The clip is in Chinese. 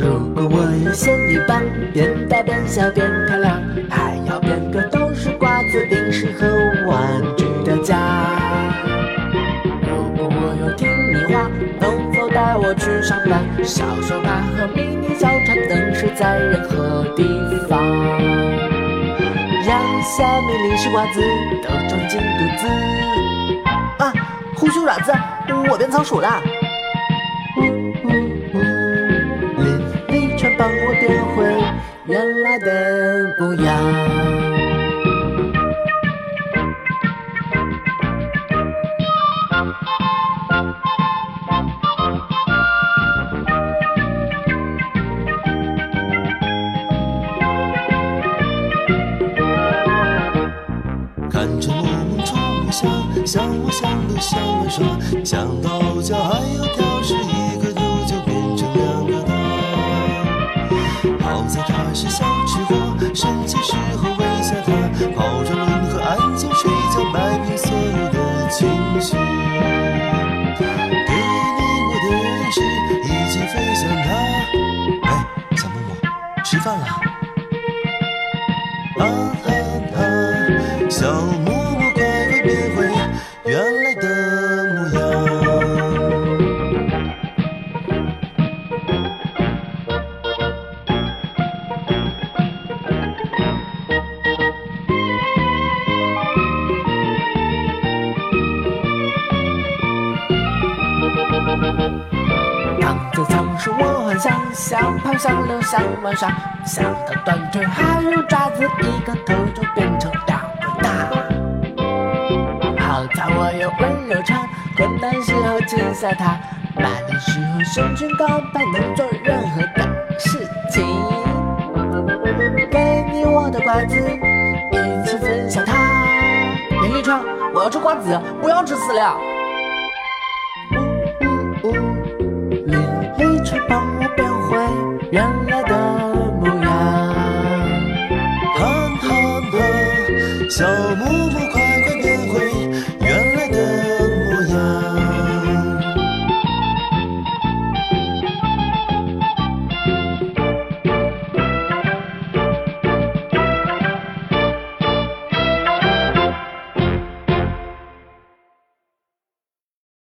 如果我有仙女棒，变大变小变漂亮，还要变个都是瓜子、零食和玩具的家。如果我有听你话，能否带我去上班？小手帕和迷你小船，能是在任何地方。让虾米、零食、瓜子都装进肚子。啊，胡须爪子，我变仓鼠了。的模样。看着梦梦冲我笑，想我想的想玩耍，想到家还要调试一个头就变成两个大。好在他是小吃货，饭了。啊啊啊，小木是，我幻想，想跑想溜想玩耍，想到断腿还有爪子，一个头就变成两个大。好在我有温柔肠，困难时候亲下它，难的时候伸拳高拍，能做任何的事情。给你我的瓜子，一起分享它。连力唱，我要吃瓜子，不要吃饲料。小木木